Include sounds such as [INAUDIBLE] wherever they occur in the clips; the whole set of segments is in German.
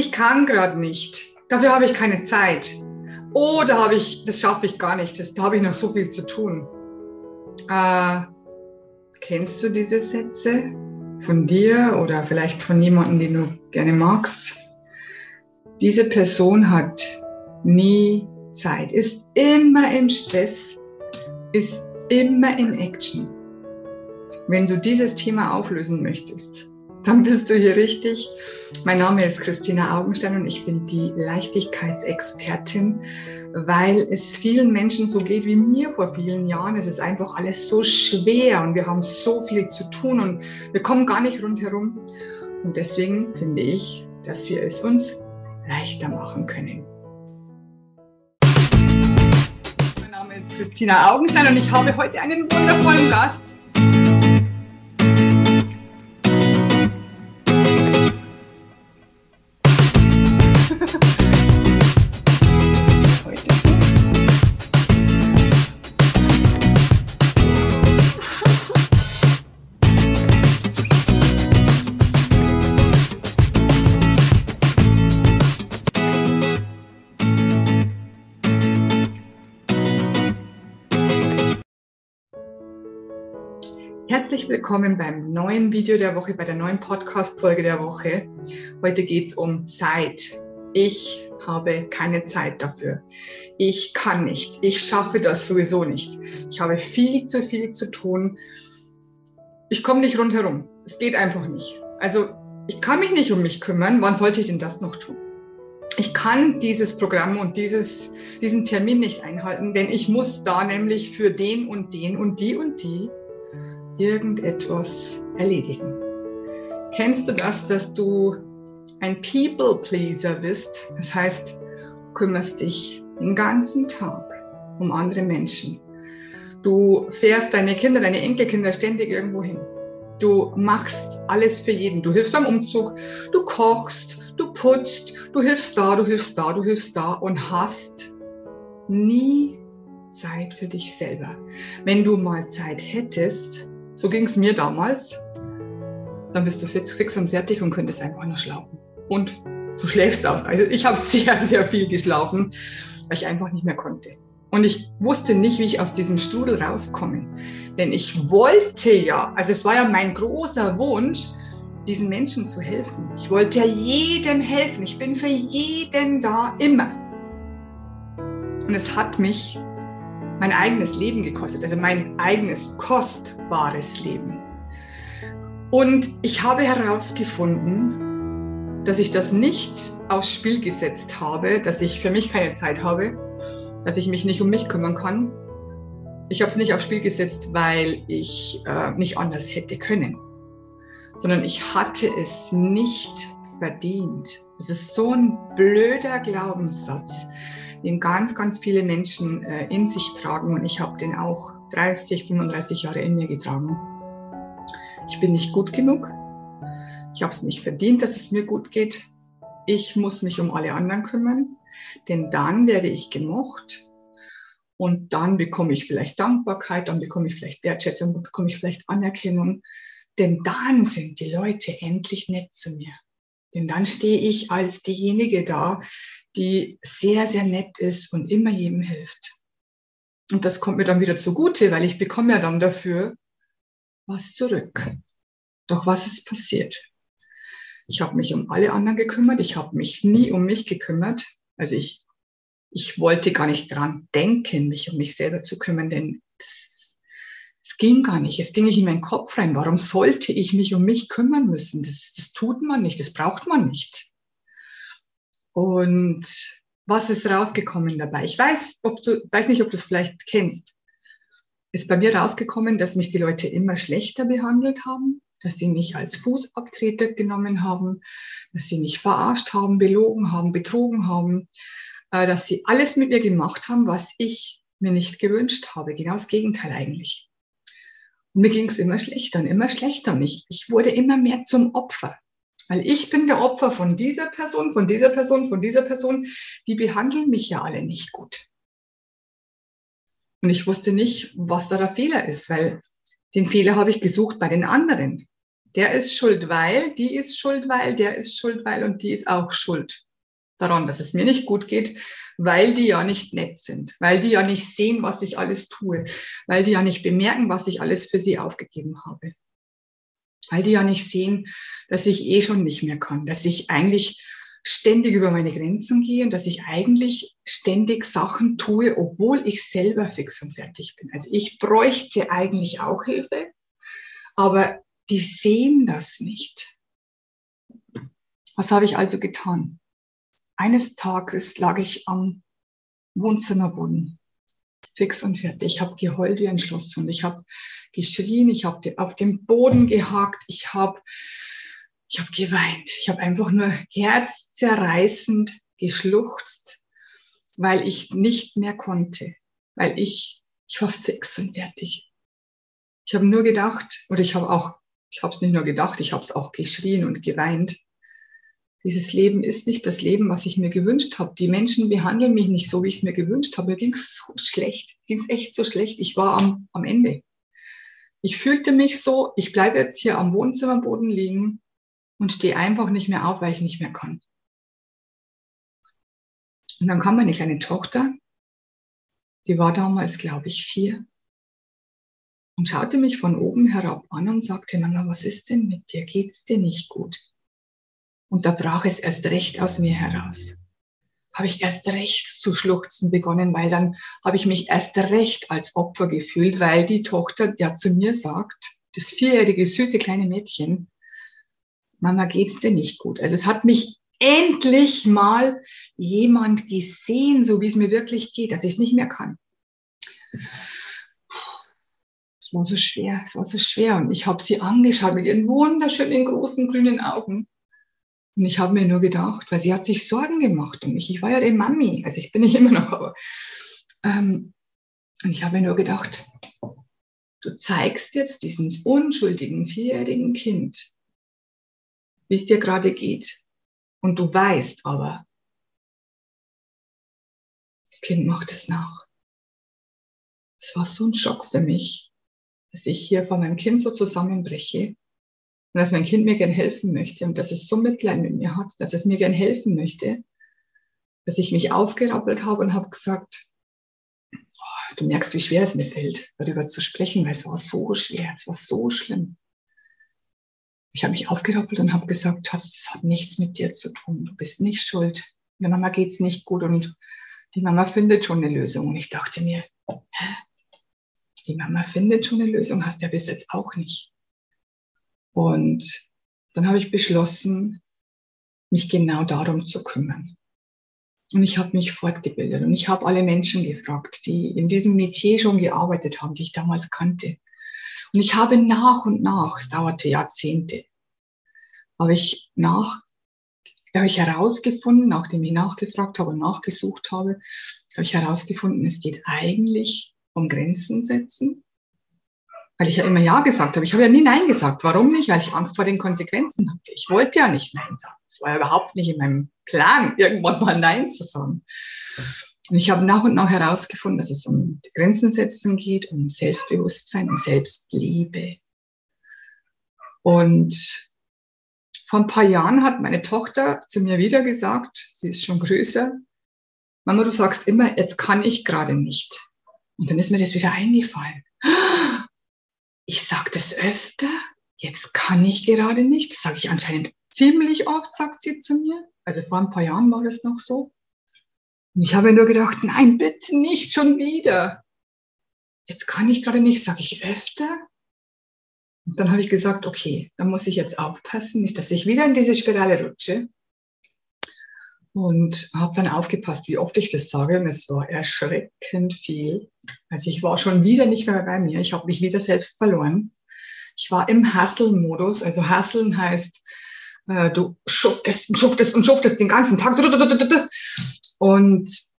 ich kann gerade nicht, dafür habe ich keine Zeit. Oh, da habe ich, das schaffe ich gar nicht, das, da habe ich noch so viel zu tun. Äh, kennst du diese Sätze von dir oder vielleicht von jemandem, den du gerne magst? Diese Person hat nie Zeit, ist immer im Stress, ist immer in Action. Wenn du dieses Thema auflösen möchtest, dann bist du hier richtig. Mein Name ist Christina Augenstein und ich bin die Leichtigkeitsexpertin, weil es vielen Menschen so geht wie mir vor vielen Jahren. Es ist einfach alles so schwer und wir haben so viel zu tun und wir kommen gar nicht rundherum. Und deswegen finde ich, dass wir es uns leichter machen können. Mein Name ist Christina Augenstein und ich habe heute einen wundervollen Gast. Herzlich willkommen beim neuen Video der Woche, bei der neuen Podcast-Folge der Woche. Heute geht es um Zeit. Ich habe keine Zeit dafür. Ich kann nicht. Ich schaffe das sowieso nicht. Ich habe viel zu viel zu tun. Ich komme nicht rundherum. Es geht einfach nicht. Also ich kann mich nicht um mich kümmern. Wann sollte ich denn das noch tun? Ich kann dieses Programm und dieses, diesen Termin nicht einhalten, denn ich muss da nämlich für den und den und die und die irgendetwas erledigen. Kennst du das, dass du ein People-Pleaser bist? Das heißt, kümmerst dich den ganzen Tag um andere Menschen. Du fährst deine Kinder, deine Enkelkinder ständig irgendwo hin. Du machst alles für jeden. Du hilfst beim Umzug, du kochst, du putzt, du hilfst da, du hilfst da, du hilfst da und hast nie Zeit für dich selber. Wenn du mal Zeit hättest, so ging es mir damals. Dann bist du fix, und fertig und könntest einfach nur schlafen. Und du schläfst aus. Also ich habe [LAUGHS] sehr, sehr viel geschlafen, weil ich einfach nicht mehr konnte. Und ich wusste nicht, wie ich aus diesem Strudel rauskomme. Denn ich wollte ja, also es war ja mein großer Wunsch, diesen Menschen zu helfen. Ich wollte ja jedem helfen. Ich bin für jeden da, immer. Und es hat mich mein eigenes Leben gekostet, also mein eigenes kostbares Leben. Und ich habe herausgefunden, dass ich das nicht aufs Spiel gesetzt habe, dass ich für mich keine Zeit habe, dass ich mich nicht um mich kümmern kann. Ich habe es nicht aufs Spiel gesetzt, weil ich äh, nicht anders hätte können, sondern ich hatte es nicht verdient. Das ist so ein blöder Glaubenssatz den ganz, ganz viele Menschen äh, in sich tragen. Und ich habe den auch 30, 35 Jahre in mir getragen. Ich bin nicht gut genug. Ich habe es nicht verdient, dass es mir gut geht. Ich muss mich um alle anderen kümmern, denn dann werde ich gemocht. Und dann bekomme ich vielleicht Dankbarkeit, dann bekomme ich vielleicht Wertschätzung, dann bekomme ich vielleicht Anerkennung. Denn dann sind die Leute endlich nett zu mir. Denn dann stehe ich als diejenige da, die sehr, sehr nett ist und immer jedem hilft. Und das kommt mir dann wieder zugute, weil ich bekomme ja dann dafür was zurück. Doch was ist passiert? Ich habe mich um alle anderen gekümmert. Ich habe mich nie um mich gekümmert. Also ich, ich wollte gar nicht dran denken, mich um mich selber zu kümmern, denn es ging gar nicht. Es ging nicht in meinen Kopf rein. Warum sollte ich mich um mich kümmern müssen? Das, das tut man nicht. Das braucht man nicht. Und was ist rausgekommen dabei? Ich weiß, ob du, weiß nicht, ob du es vielleicht kennst. Ist bei mir rausgekommen, dass mich die Leute immer schlechter behandelt haben, dass sie mich als Fußabtreter genommen haben, dass sie mich verarscht haben, belogen haben, betrogen haben, äh, dass sie alles mit mir gemacht haben, was ich mir nicht gewünscht habe. Genau das Gegenteil eigentlich. Und mir ging es immer schlechter und immer schlechter und ich, ich wurde immer mehr zum Opfer. Weil ich bin der Opfer von dieser Person, von dieser Person, von dieser Person. Die behandeln mich ja alle nicht gut. Und ich wusste nicht, was da der Fehler ist, weil den Fehler habe ich gesucht bei den anderen. Der ist schuld, weil, die ist schuld, weil, der ist schuld, weil und die ist auch schuld daran, dass es mir nicht gut geht, weil die ja nicht nett sind, weil die ja nicht sehen, was ich alles tue, weil die ja nicht bemerken, was ich alles für sie aufgegeben habe. Weil die ja nicht sehen, dass ich eh schon nicht mehr kann, dass ich eigentlich ständig über meine Grenzen gehe und dass ich eigentlich ständig Sachen tue, obwohl ich selber fix und fertig bin. Also ich bräuchte eigentlich auch Hilfe, aber die sehen das nicht. Was habe ich also getan? Eines Tages lag ich am Wohnzimmerboden, fix und fertig. Ich habe geheult wie ein Schlosshund. Ich habe geschrien, ich habe auf dem Boden gehakt, ich habe ich hab geweint. Ich habe einfach nur herzzerreißend geschluchzt, weil ich nicht mehr konnte, weil ich, ich war fix und fertig. Ich habe nur gedacht, oder ich habe auch, ich habe es nicht nur gedacht, ich habe es auch geschrien und geweint dieses Leben ist nicht das Leben, was ich mir gewünscht habe. Die Menschen behandeln mich nicht so, wie ich es mir gewünscht habe. Mir ging es so schlecht, ging es echt so schlecht. Ich war am, am Ende. Ich fühlte mich so, ich bleibe jetzt hier am Wohnzimmerboden liegen und stehe einfach nicht mehr auf, weil ich nicht mehr kann. Und dann kam meine kleine Tochter, die war damals, glaube ich, vier, und schaute mich von oben herab an und sagte, Mama, was ist denn mit dir? Geht's dir nicht gut? Und da brach es erst recht aus mir heraus. Habe ich erst recht zu schluchzen begonnen, weil dann habe ich mich erst recht als Opfer gefühlt, weil die Tochter ja zu mir sagt, das vierjährige süße kleine Mädchen, Mama geht's dir nicht gut. Also es hat mich endlich mal jemand gesehen, so wie es mir wirklich geht, dass ich es nicht mehr kann. Es war so schwer, es war so schwer. Und ich habe sie angeschaut mit ihren wunderschönen großen grünen Augen. Und ich habe mir nur gedacht, weil sie hat sich Sorgen gemacht um mich. Ich war ja die Mami, also ich bin nicht immer noch, aber ähm, und ich habe mir nur gedacht, du zeigst jetzt diesem unschuldigen vierjährigen Kind, wie es dir gerade geht. Und du weißt aber, das Kind macht es nach. Es war so ein Schock für mich, dass ich hier vor meinem Kind so zusammenbreche und dass mein Kind mir gern helfen möchte und dass es so Mitleid mit mir hat, dass es mir gern helfen möchte, dass ich mich aufgerappelt habe und habe gesagt, oh, du merkst, wie schwer es mir fällt, darüber zu sprechen, weil es war so schwer, es war so schlimm. Ich habe mich aufgerappelt und habe gesagt, Schatz, das hat nichts mit dir zu tun. Du bist nicht schuld. Der Mama geht's nicht gut und die Mama findet schon eine Lösung. Und ich dachte mir, die Mama findet schon eine Lösung, hast du ja bis jetzt auch nicht. Und dann habe ich beschlossen, mich genau darum zu kümmern. Und ich habe mich fortgebildet und ich habe alle Menschen gefragt, die in diesem Metier schon gearbeitet haben, die ich damals kannte. Und ich habe nach und nach, es dauerte Jahrzehnte, habe ich nach, habe ich herausgefunden, nachdem ich nachgefragt habe und nachgesucht habe, habe ich herausgefunden, es geht eigentlich um Grenzen setzen weil ich ja immer Ja gesagt habe. Ich habe ja nie Nein gesagt. Warum nicht? Weil ich Angst vor den Konsequenzen hatte. Ich wollte ja nicht Nein sagen. Es war ja überhaupt nicht in meinem Plan, irgendwann mal Nein zu sagen. Und ich habe nach und nach herausgefunden, dass es um Grenzen setzen geht, um Selbstbewusstsein, um Selbstliebe. Und vor ein paar Jahren hat meine Tochter zu mir wieder gesagt, sie ist schon größer, Mama, du sagst immer, jetzt kann ich gerade nicht. Und dann ist mir das wieder eingefallen ich sage das öfter, jetzt kann ich gerade nicht. Das sage ich anscheinend ziemlich oft, sagt sie zu mir. Also vor ein paar Jahren war das noch so. Und ich habe nur gedacht, nein, bitte nicht schon wieder. Jetzt kann ich gerade nicht, sage ich öfter. Und dann habe ich gesagt, okay, dann muss ich jetzt aufpassen, nicht, dass ich wieder in diese Spirale rutsche. Und habe dann aufgepasst, wie oft ich das sage. Und es war erschreckend viel. Also ich war schon wieder nicht mehr bei mir. Ich habe mich wieder selbst verloren. Ich war im Hustle-Modus. Also Hustlen heißt, äh, du schuftest und schuftest und schuftest den ganzen Tag. Und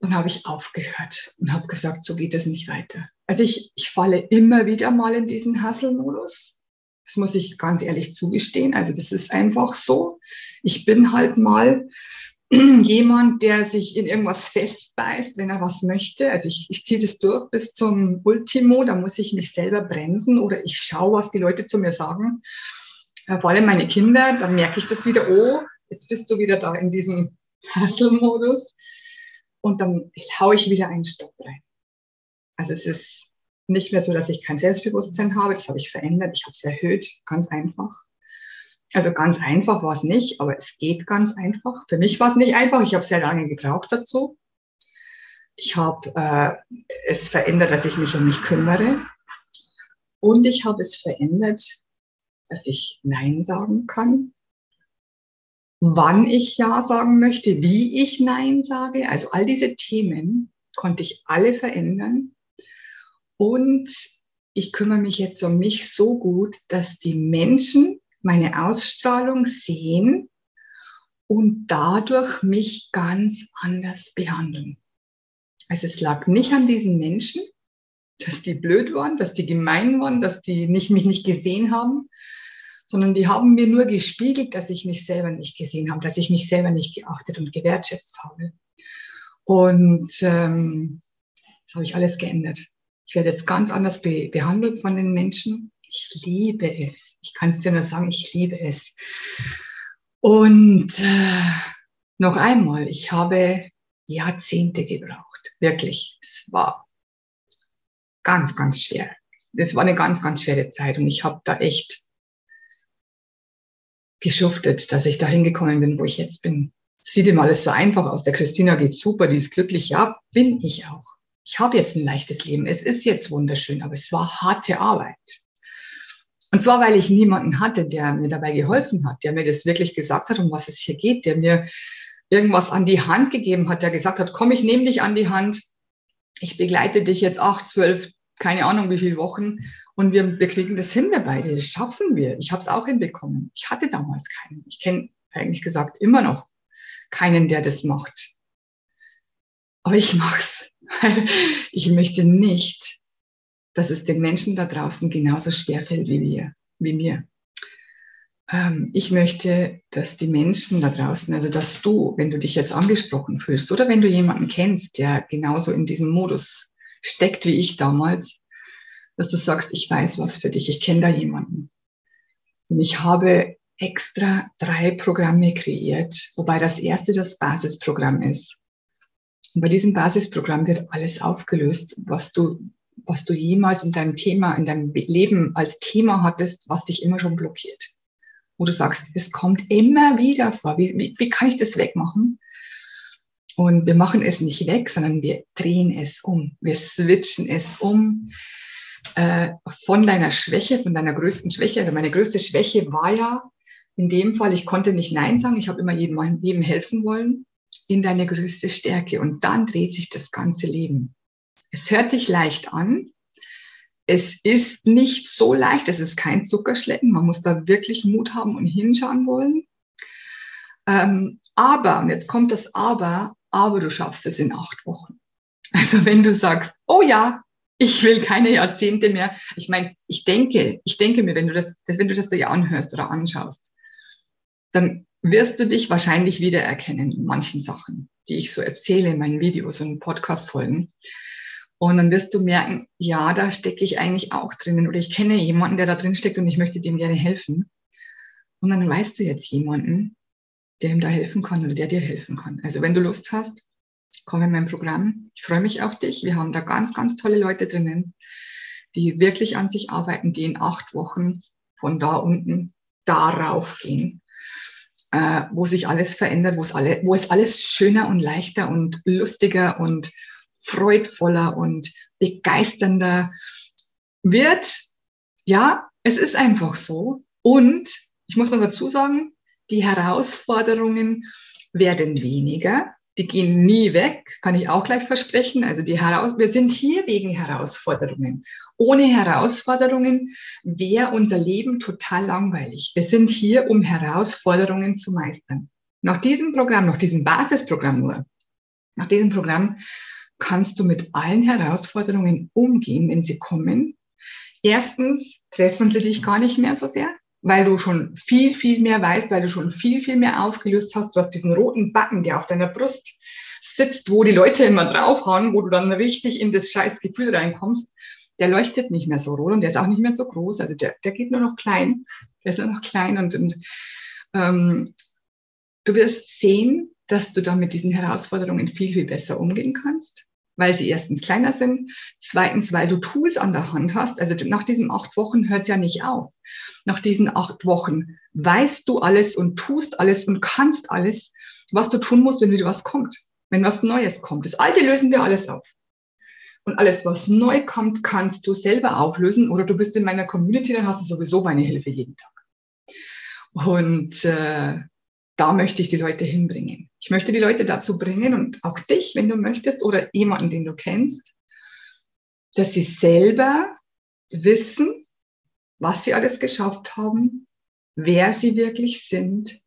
dann habe ich aufgehört und habe gesagt, so geht es nicht weiter. Also ich, ich falle immer wieder mal in diesen Hustle-Modus. Das muss ich ganz ehrlich zugestehen. Also das ist einfach so. Ich bin halt mal [CLEARS THROAT] jemand, der sich in irgendwas festbeißt, wenn er was möchte. Also ich, ich ziehe das durch bis zum Ultimo, da muss ich mich selber bremsen oder ich schaue, was die Leute zu mir sagen. Äh, vor allem meine Kinder, dann merke ich das wieder, oh, jetzt bist du wieder da in diesem Hustle-Modus. Und dann haue ich wieder einen Stopp rein. Also es ist nicht mehr so, dass ich kein Selbstbewusstsein habe, das habe ich verändert, ich habe es erhöht, ganz einfach. Also ganz einfach war es nicht, aber es geht ganz einfach. Für mich war es nicht einfach. Ich habe sehr lange gebraucht dazu. Ich habe äh, es verändert, dass ich mich um mich kümmere. Und ich habe es verändert, dass ich Nein sagen kann. Wann ich Ja sagen möchte, wie ich Nein sage. Also all diese Themen konnte ich alle verändern. Und ich kümmere mich jetzt um mich so gut, dass die Menschen meine Ausstrahlung sehen und dadurch mich ganz anders behandeln. Also es lag nicht an diesen Menschen, dass die blöd waren, dass die gemein waren, dass die nicht, mich nicht gesehen haben, sondern die haben mir nur gespiegelt, dass ich mich selber nicht gesehen habe, dass ich mich selber nicht geachtet und gewertschätzt habe. Und ähm, das habe ich alles geändert. Ich werde jetzt ganz anders be behandelt von den Menschen. Ich liebe es. Ich kann es dir nur sagen, ich liebe es. Und äh, noch einmal, ich habe Jahrzehnte gebraucht. Wirklich. Es war ganz, ganz schwer. Es war eine ganz, ganz schwere Zeit und ich habe da echt geschuftet, dass ich da hingekommen bin, wo ich jetzt bin. Sieht ihm alles so einfach aus. Der Christina geht super, die ist glücklich. Ja, bin ich auch. Ich habe jetzt ein leichtes Leben. Es ist jetzt wunderschön, aber es war harte Arbeit. Und zwar, weil ich niemanden hatte, der mir dabei geholfen hat, der mir das wirklich gesagt hat, um was es hier geht, der mir irgendwas an die Hand gegeben hat, der gesagt hat, komm, ich nehme dich an die Hand, ich begleite dich jetzt acht, zwölf, keine Ahnung wie viele Wochen und wir, wir kriegen das hin, wir beide, das schaffen wir. Ich habe es auch hinbekommen. Ich hatte damals keinen. Ich kenne eigentlich gesagt immer noch keinen, der das macht. Aber ich mach's, ich möchte nicht, dass es den Menschen da draußen genauso schwer fällt wie wir, wie mir. Ähm, ich möchte, dass die Menschen da draußen, also dass du, wenn du dich jetzt angesprochen fühlst oder wenn du jemanden kennst, der genauso in diesem Modus steckt wie ich damals, dass du sagst, ich weiß was für dich, ich kenne da jemanden. Und ich habe extra drei Programme kreiert, wobei das erste das Basisprogramm ist. Und bei diesem Basisprogramm wird alles aufgelöst, was du was du jemals in deinem Thema, in deinem Leben als Thema hattest, was dich immer schon blockiert. Wo du sagst, es kommt immer wieder vor. Wie, wie, wie kann ich das wegmachen? Und wir machen es nicht weg, sondern wir drehen es um. Wir switchen es um äh, von deiner Schwäche, von deiner größten Schwäche. Also meine größte Schwäche war ja in dem Fall, ich konnte nicht Nein sagen, ich habe immer jedem, jedem helfen wollen, in deine größte Stärke. Und dann dreht sich das ganze Leben. Es hört sich leicht an. Es ist nicht so leicht. Es ist kein Zuckerschlecken. Man muss da wirklich Mut haben und hinschauen wollen. Ähm, aber, und jetzt kommt das Aber, aber du schaffst es in acht Wochen. Also wenn du sagst, oh ja, ich will keine Jahrzehnte mehr. Ich meine, ich denke, ich denke mir, wenn du das, wenn du das dir anhörst oder anschaust, dann wirst du dich wahrscheinlich wiedererkennen in manchen Sachen, die ich so erzähle in meinen Videos und Podcast-Folgen. Und dann wirst du merken, ja, da stecke ich eigentlich auch drinnen oder ich kenne jemanden, der da drin steckt und ich möchte dem gerne helfen. Und dann weißt du jetzt jemanden, der ihm da helfen kann oder der dir helfen kann. Also wenn du Lust hast, komm in mein Programm. Ich freue mich auf dich. Wir haben da ganz, ganz tolle Leute drinnen, die wirklich an sich arbeiten, die in acht Wochen von da unten darauf gehen, äh, wo sich alles verändert, wo es, alle, wo es alles schöner und leichter und lustiger und freudvoller und begeisternder wird. Ja, es ist einfach so. Und ich muss noch dazu sagen, die Herausforderungen werden weniger. Die gehen nie weg, kann ich auch gleich versprechen. Also die Heraus wir sind hier wegen Herausforderungen. Ohne Herausforderungen wäre unser Leben total langweilig. Wir sind hier, um Herausforderungen zu meistern. Nach diesem Programm, nach diesem Basisprogramm nur, nach diesem Programm kannst du mit allen Herausforderungen umgehen, wenn sie kommen. Erstens treffen sie dich gar nicht mehr so sehr. Weil du schon viel, viel mehr weißt, weil du schon viel, viel mehr aufgelöst hast. Du hast diesen roten Button, der auf deiner Brust sitzt, wo die Leute immer draufhauen, wo du dann richtig in das scheiß Gefühl reinkommst. Der leuchtet nicht mehr so rot und der ist auch nicht mehr so groß. Also der, der geht nur noch klein. Der ist nur noch klein und, und ähm, du wirst sehen, dass du dann mit diesen Herausforderungen viel, viel besser umgehen kannst weil sie erstens kleiner sind, zweitens, weil du Tools an der Hand hast. Also nach diesen acht Wochen hört es ja nicht auf. Nach diesen acht Wochen weißt du alles und tust alles und kannst alles, was du tun musst, wenn wieder was kommt, wenn was Neues kommt. Das Alte lösen wir alles auf. Und alles, was neu kommt, kannst du selber auflösen oder du bist in meiner Community, dann hast du sowieso meine Hilfe jeden Tag. Und äh, da möchte ich die Leute hinbringen. Ich möchte die Leute dazu bringen und auch dich, wenn du möchtest, oder jemanden, den du kennst, dass sie selber wissen, was sie alles geschafft haben, wer sie wirklich sind,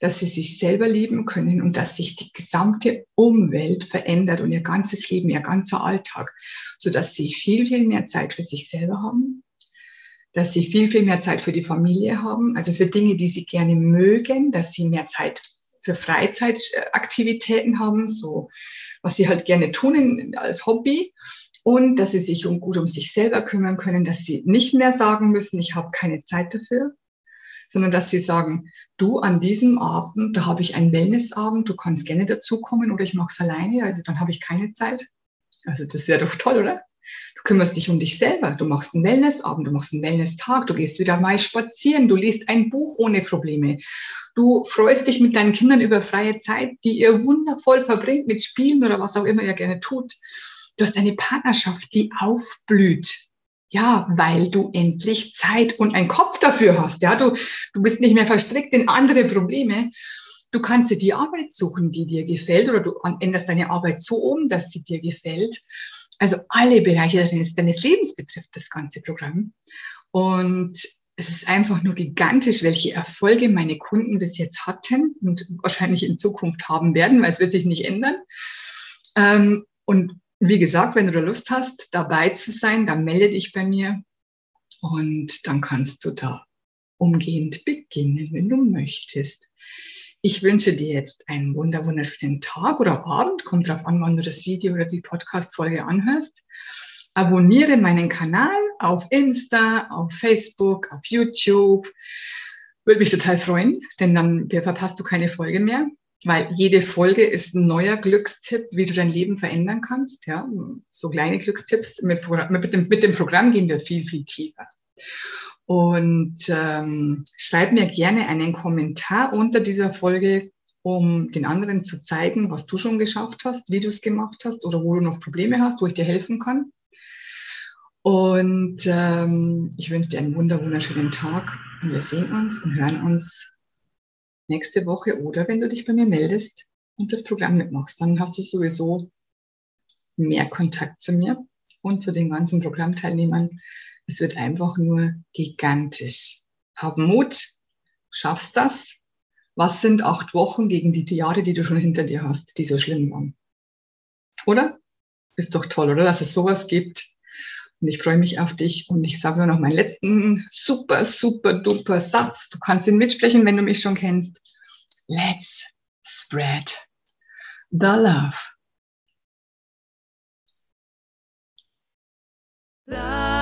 dass sie sich selber lieben können und dass sich die gesamte Umwelt verändert und ihr ganzes Leben, ihr ganzer Alltag, so dass sie viel, viel mehr Zeit für sich selber haben, dass sie viel, viel mehr Zeit für die Familie haben, also für Dinge, die sie gerne mögen, dass sie mehr Zeit für Freizeitaktivitäten haben, so was sie halt gerne tun als Hobby und dass sie sich um, gut um sich selber kümmern können, dass sie nicht mehr sagen müssen, ich habe keine Zeit dafür, sondern dass sie sagen, du an diesem Abend, da habe ich einen Wellnessabend, du kannst gerne dazukommen oder ich mache es alleine, also dann habe ich keine Zeit. Also das wäre doch toll, oder? Du kümmerst dich um dich selber. Du machst einen Wellnessabend, du machst einen Wellnesstag, du gehst wieder mal spazieren, du liest ein Buch ohne Probleme. Du freust dich mit deinen Kindern über freie Zeit, die ihr wundervoll verbringt mit Spielen oder was auch immer ihr gerne tut. Du hast eine Partnerschaft, die aufblüht. Ja, weil du endlich Zeit und einen Kopf dafür hast. Ja, du, du bist nicht mehr verstrickt in andere Probleme. Du kannst dir die Arbeit suchen, die dir gefällt, oder du änderst deine Arbeit so um, dass sie dir gefällt. Also alle Bereiche deines, deines Lebens betrifft das ganze Programm. Und es ist einfach nur gigantisch, welche Erfolge meine Kunden bis jetzt hatten und wahrscheinlich in Zukunft haben werden, weil es wird sich nicht ändern. Ähm, und wie gesagt, wenn du da Lust hast, dabei zu sein, dann melde dich bei mir und dann kannst du da umgehend beginnen, wenn du möchtest. Ich wünsche dir jetzt einen wunder wunderschönen Tag oder Abend, kommt drauf an, wann du das Video oder die Podcast-Folge anhörst. Abonniere meinen Kanal auf Insta, auf Facebook, auf YouTube. Würde mich total freuen, denn dann verpasst du keine Folge mehr, weil jede Folge ist ein neuer Glückstipp, wie du dein Leben verändern kannst. Ja, so kleine Glückstipps. Mit, mit, mit dem Programm gehen wir viel, viel tiefer. Und ähm, schreib mir gerne einen Kommentar unter dieser Folge, um den anderen zu zeigen, was du schon geschafft hast, wie du es gemacht hast oder wo du noch Probleme hast, wo ich dir helfen kann. Und ähm, ich wünsche dir einen wunder wunderschönen Tag und wir sehen uns und hören uns nächste Woche oder wenn du dich bei mir meldest und das Programm mitmachst, dann hast du sowieso mehr Kontakt zu mir und zu den ganzen Programmteilnehmern, es wird einfach nur gigantisch. Hab Mut, schaffst das. Was sind acht Wochen gegen die Jahre, die du schon hinter dir hast, die so schlimm waren? Oder? Ist doch toll, oder? Dass es sowas gibt. Und ich freue mich auf dich. Und ich sage nur noch meinen letzten super, super, duper Satz. Du kannst ihn mitsprechen, wenn du mich schon kennst. Let's spread the love. Love,